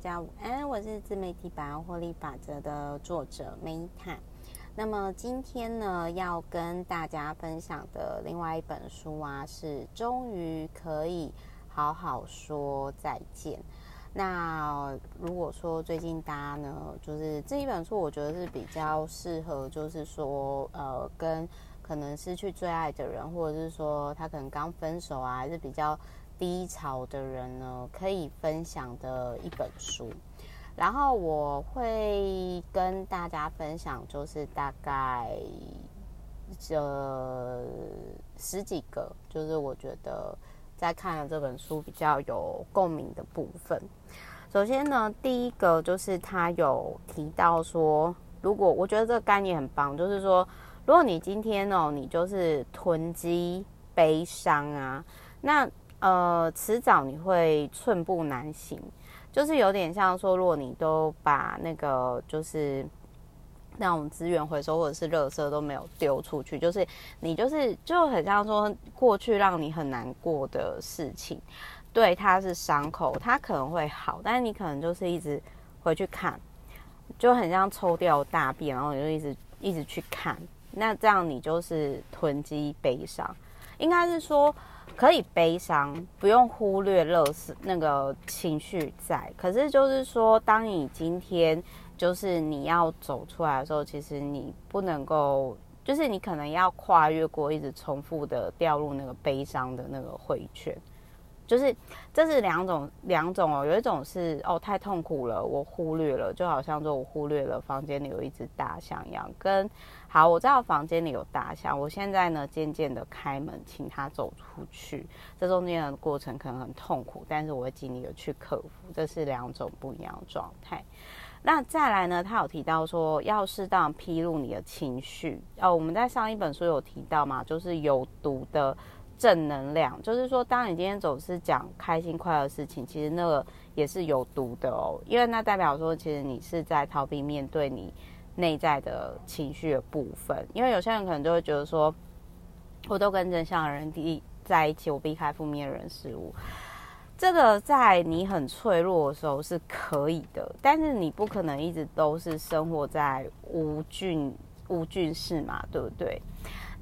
家午安，我是自媒体百万获利法则的作者 Meta。那么今天呢，要跟大家分享的另外一本书啊，是终于可以好好说再见。那如果说最近大家呢，就是这一本书，我觉得是比较适合，就是说呃，跟可能失去最爱的人，或者是说他可能刚分手啊，还是比较。低潮的人呢，可以分享的一本书，然后我会跟大家分享，就是大概这十几个，就是我觉得在看了这本书比较有共鸣的部分。首先呢，第一个就是他有提到说，如果我觉得这个概念很棒，就是说，如果你今天哦，你就是囤积悲伤啊，那呃，迟早你会寸步难行，就是有点像说，如果你都把那个就是那种资源回收或者是垃圾都没有丢出去，就是你就是就很像说过去让你很难过的事情，对，它是伤口，它可能会好，但是你可能就是一直回去看，就很像抽掉大便，然后你就一直一直去看，那这样你就是囤积悲伤，应该是说。可以悲伤，不用忽略乐死那个情绪在。可是就是说，当你今天就是你要走出来的时候，其实你不能够，就是你可能要跨越过一直重复的掉入那个悲伤的那个回圈。就是这是两种两种哦，有一种是哦太痛苦了，我忽略了，就好像说我忽略了房间里有一只大象一样。跟好，我知道房间里有大象，我现在呢渐渐的开门，请它走出去。这中间的过程可能很痛苦，但是我会尽力的去克服。这是两种不一样的状态。那再来呢，他有提到说要适当披露你的情绪。哦，我们在上一本书有提到嘛，就是有毒的。正能量，就是说，当你今天总是讲开心快乐的事情，其实那个也是有毒的哦，因为那代表说，其实你是在逃避面对你内在的情绪的部分。因为有些人可能就会觉得说，我都跟正向的人在一起，我避开负面人事物。这个在你很脆弱的时候是可以的，但是你不可能一直都是生活在无菌无菌室嘛，对不对？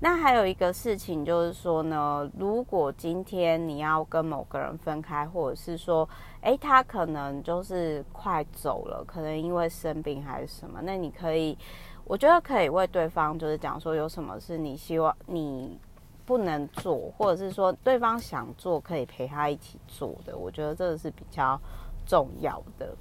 那还有一个事情就是说呢，如果今天你要跟某个人分开，或者是说，诶，他可能就是快走了，可能因为生病还是什么，那你可以，我觉得可以为对方就是讲说，有什么是你希望你不能做，或者是说对方想做，可以陪他一起做的，我觉得这个是比较重要的。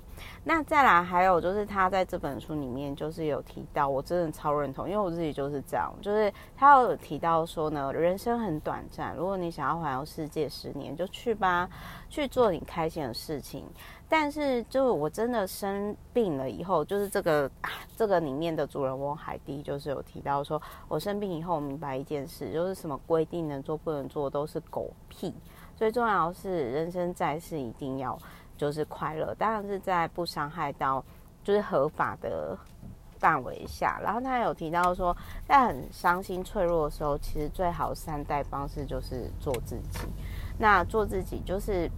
那再来还有就是他在这本书里面就是有提到，我真的超认同，因为我自己就是这样，就是他有提到说呢，人生很短暂，如果你想要环游世界十年，就去吧，去做你开心的事情。但是就我真的生病了以后，就是这个这个里面的主人翁海蒂就是有提到说，我生病以后我明白一件事，就是什么规定能做不能做都是狗屁，最重要是人生在世一定要。就是快乐，当然是在不伤害到就是合法的范围下。然后他有提到说，在很伤心脆弱的时候，其实最好善待方式就是做自己。那做自己就是，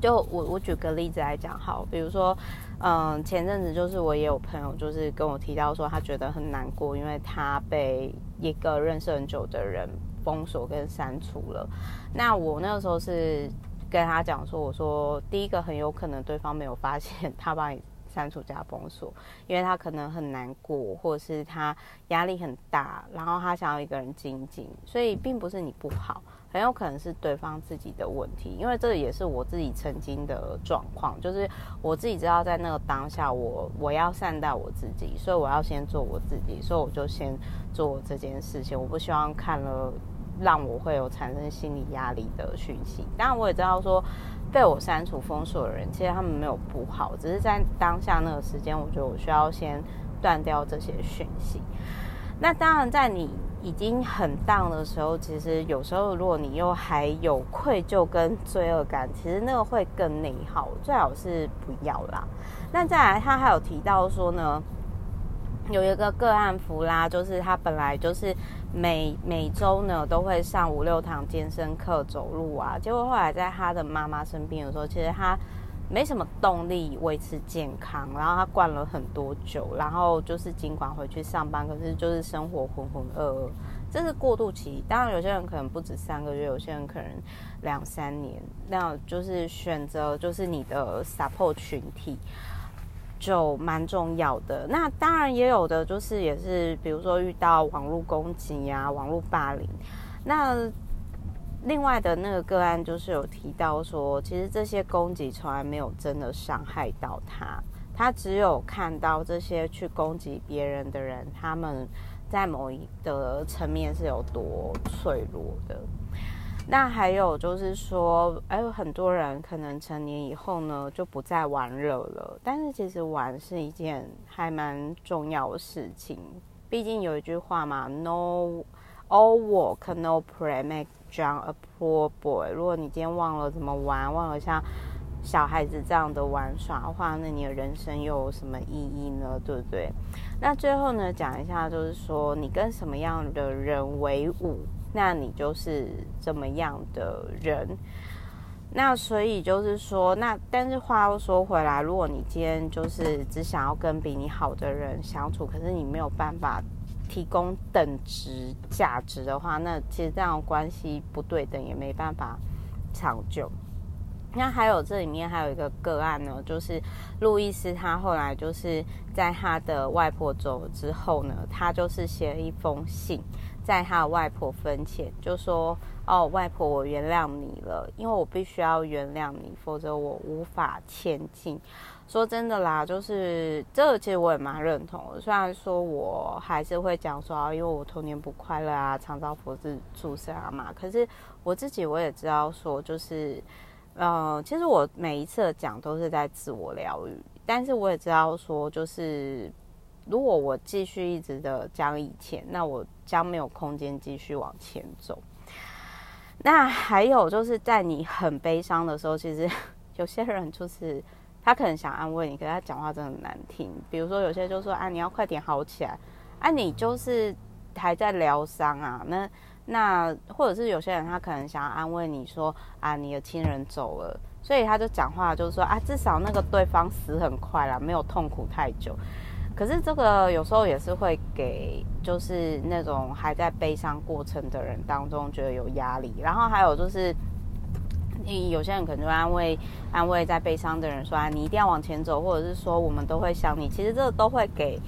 就我我举个例子来讲，好，比如说，嗯，前阵子就是我也有朋友就是跟我提到说，他觉得很难过，因为他被一个认识很久的人封锁跟删除了。那我那个时候是。跟他讲说，我说第一个很有可能对方没有发现他把你删除加封锁，因为他可能很难过，或者是他压力很大，然后他想要一个人静静，所以并不是你不好，很有可能是对方自己的问题。因为这也是我自己曾经的状况，就是我自己知道在那个当下，我我要善待我自己，所以我要先做我自己，所以我就先做这件事情，我不希望看了。让我会有产生心理压力的讯息，当然我也知道说被我删除封锁的人，其实他们没有不好，只是在当下那个时间，我觉得我需要先断掉这些讯息。那当然，在你已经很荡的时候，其实有时候如果你又还有愧疚跟罪恶感，其实那个会更内耗，最好是不要啦。那再来，他还有提到说呢。有一个个案弗拉，就是他本来就是每每周呢都会上五六堂健身课走路啊，结果后来在他的妈妈生病的时候，其实他没什么动力维持健康，然后他灌了很多酒，然后就是尽管回去上班，可是就是生活浑浑噩噩，这是过渡期。当然，有些人可能不止三个月，有些人可能两三年，那就是选择就是你的 support 群体就蛮重要的。那当然也有的就是也是，比如说遇到网络攻击呀、网络霸凌，那。另外的那个个案就是有提到说，其实这些攻击从来没有真的伤害到他，他只有看到这些去攻击别人的人，他们在某一个层面是有多脆弱的。那还有就是说，还，有很多人可能成年以后呢，就不再玩乐了，但是其实玩是一件还蛮重要的事情，毕竟有一句话嘛，No all work, no play make John a poor boy。如果你今天忘了怎么玩，忘了像小孩子这样的玩耍的话，那你的人生又有什么意义呢？对不对？那最后呢，讲一下，就是说你跟什么样的人为伍，那你就是这么样的人。那所以就是说，那但是话又说回来，如果你今天就是只想要跟比你好的人相处，可是你没有办法。提供等值价值的话，那其实这样关系不对等，也没办法长久。那还有这里面还有一个个案呢，就是路易斯他后来就是在他的外婆走之后呢，他就是写了一封信，在他的外婆坟前就说：“哦，外婆，我原谅你了，因为我必须要原谅你，否则我无法前进。”说真的啦，就是这，其实我也蛮认同。虽然说我还是会讲说啊，因为我童年不快乐啊，常遭佛子注射啊嘛。可是我自己我也知道说，就是，呃，其实我每一次的讲都是在自我疗愈。但是我也知道说，就是如果我继续一直的讲以前，那我将没有空间继续往前走。那还有就是在你很悲伤的时候，其实 有些人就是。他可能想安慰你，可是他讲话真的很难听。比如说，有些人就说：“啊，你要快点好起来。”啊，你就是还在疗伤啊。那那或者是有些人他可能想要安慰你说：“啊，你的亲人走了。”所以他就讲话就是说：“啊，至少那个对方死很快啦，没有痛苦太久。”可是这个有时候也是会给就是那种还在悲伤过程的人当中觉得有压力。然后还有就是。你有些人可能就安慰安慰在悲伤的人说：“啊，你一定要往前走。”或者是说：“我们都会想你。”其实这个都会给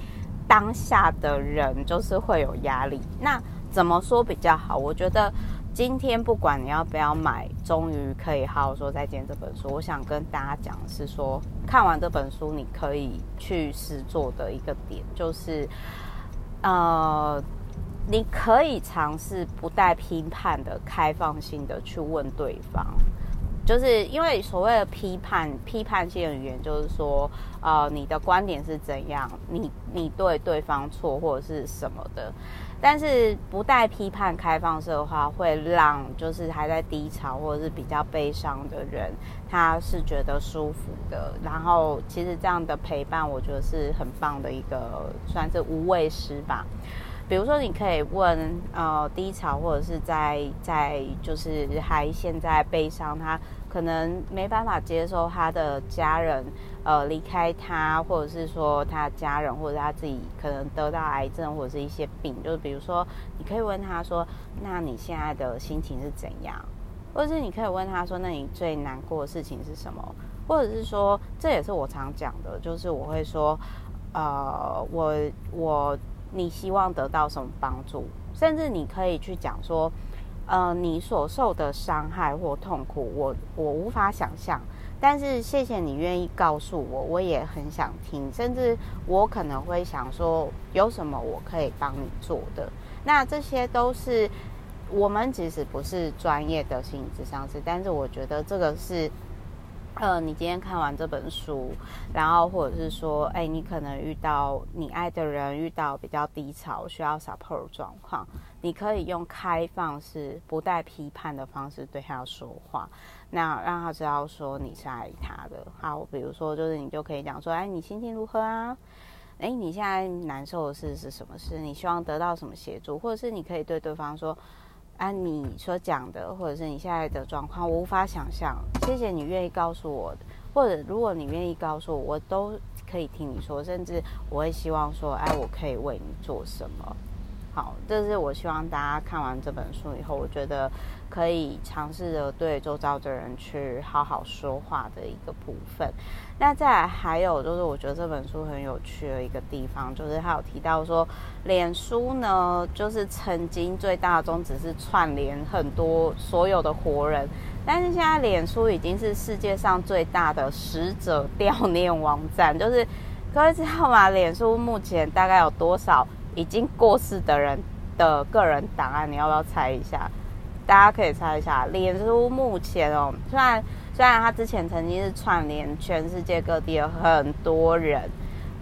当下的人就是会有压力。那怎么说比较好？我觉得今天不管你要不要买，终于可以好好说再见这本书。我想跟大家讲的是说，看完这本书你可以去试做的一个点就是，呃，你可以尝试不带评判的、开放性的去问对方。就是因为所谓的批判、批判性的语言，就是说，呃，你的观点是怎样，你你对对方错或者是什么的，但是不带批判、开放式的话，会让就是还在低潮或者是比较悲伤的人，他是觉得舒服的。然后，其实这样的陪伴，我觉得是很棒的一个，算是无畏师吧。比如说，你可以问，呃，低潮或者是在在就是还现在悲伤，他。可能没办法接受他的家人，呃，离开他，或者是说他家人或者他自己可能得到癌症或者是一些病，就是比如说，你可以问他说：“那你现在的心情是怎样？”或者是你可以问他说：“那你最难过的事情是什么？”或者是说，这也是我常讲的，就是我会说：“呃，我我你希望得到什么帮助？”甚至你可以去讲说。呃，你所受的伤害或痛苦，我我无法想象。但是谢谢你愿意告诉我，我也很想听。甚至我可能会想说，有什么我可以帮你做的？那这些都是我们其实不是专业的心理咨商师，但是我觉得这个是。呃，你今天看完这本书，然后或者是说，哎，你可能遇到你爱的人遇到比较低潮，需要 support 状况，你可以用开放式、不带批判的方式对他说话，那让他知道说你是爱他的。好，比如说就是你就可以讲说，哎，你心情如何啊？哎，你现在难受的事是什么事？你希望得到什么协助？或者是你可以对对方说。按你所讲的，或者是你现在的状况，我无法想象。谢谢你愿意告诉我，或者如果你愿意告诉我，我都可以听你说，甚至我会希望说，哎，我可以为你做什么？好，这是我希望大家看完这本书以后，我觉得可以尝试着对周遭的人去好好说话的一个部分。那再还有就是，我觉得这本书很有趣的一个地方，就是他有提到说，脸书呢，就是曾经最大宗旨是串联很多所有的活人，但是现在脸书已经是世界上最大的死者悼念网站。就是各位知道吗？脸书目前大概有多少？已经过世的人的个人档案，你要不要猜一下？大家可以猜一下。脸书目前哦，虽然虽然他之前曾经是串联全世界各地的很多人，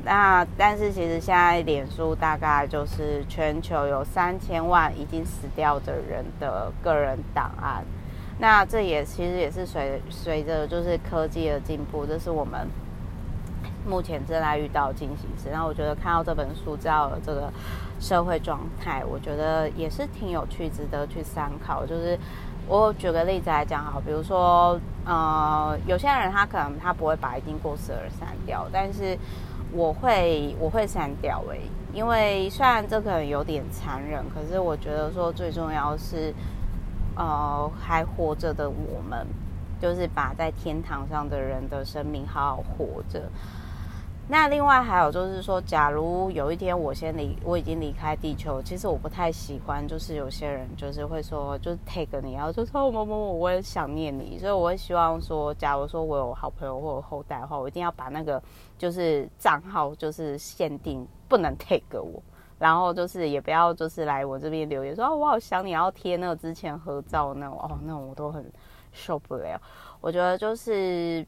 那但是其实现在脸书大概就是全球有三千万已经死掉的人的个人档案。那这也其实也是随随着就是科技的进步，这是我们。目前正在遇到进行时，然后我觉得看到这本书，知道了这个社会状态，我觉得也是挺有趣，值得去参考。就是我举个例子来讲，好，比如说，呃，有些人他可能他不会把已经过世的人删掉，但是我会我会删掉诶，因为虽然这可能有点残忍，可是我觉得说最重要是，呃，还活着的我们，就是把在天堂上的人的生命好好活着。那另外还有就是说，假如有一天我先离，我已经离开地球，其实我不太喜欢，就是有些人就是会说，就是 take 你，然后就说某某某，我也想念你，所以我会希望说，假如说我有好朋友或者后代的话，我一定要把那个就是账号就是限定不能 take 我，然后就是也不要就是来我这边留言说，哦，我好想你，然后贴那个之前合照那种，哦，那种我都很受不了。我觉得就是。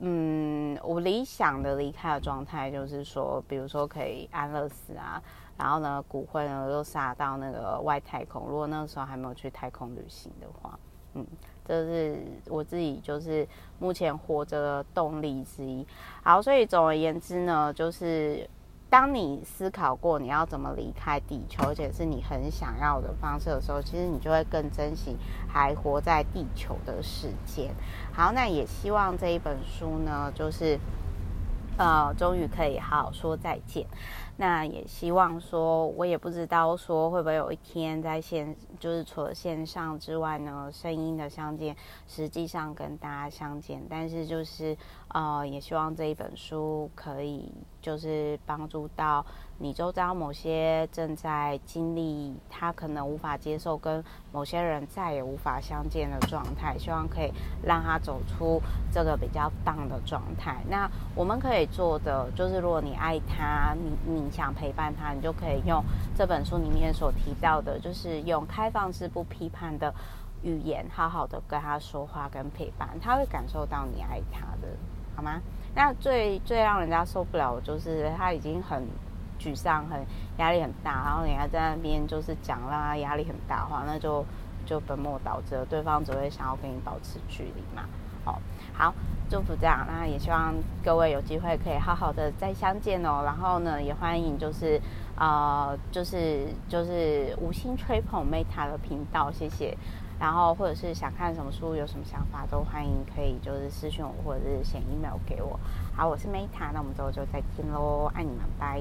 嗯，我理想的离开的状态就是说，比如说可以安乐死啊，然后呢，骨灰呢又撒到那个外太空。如果那个时候还没有去太空旅行的话，嗯，这是我自己就是目前活着的动力之一。好，所以总而言之呢，就是。当你思考过你要怎么离开地球，而且是你很想要的方式的时候，其实你就会更珍惜还活在地球的时间。好，那也希望这一本书呢，就是呃，终于可以好好说再见。那也希望说，我也不知道说会不会有一天在线，就是除了线上之外呢，声音的相见，实际上跟大家相见。但是就是呃，也希望这一本书可以就是帮助到你周遭某些正在经历他可能无法接受跟某些人再也无法相见的状态，希望可以让他走出这个比较 down 的状态。那我们可以做的就是，如果你爱他，你。你想陪伴他，你就可以用这本书里面所提到的，就是用开放式不批判的语言，好好的跟他说话跟陪伴，他会感受到你爱他的，好吗？那最最让人家受不了就是他已经很沮丧、很压力很大，然后你还在那边就是讲让他压力很大话，那就就本末倒置了，对方只会想要跟你保持距离嘛。好，好。祝福这样，那也希望各位有机会可以好好的再相见哦。然后呢，也欢迎就是呃，就是就是无心吹捧 Meta 的频道，谢谢。然后或者是想看什么书，有什么想法都欢迎可以就是私信我，或者是写 email 给我。好，我是 Meta，那我们之后就再见喽，爱你们，拜。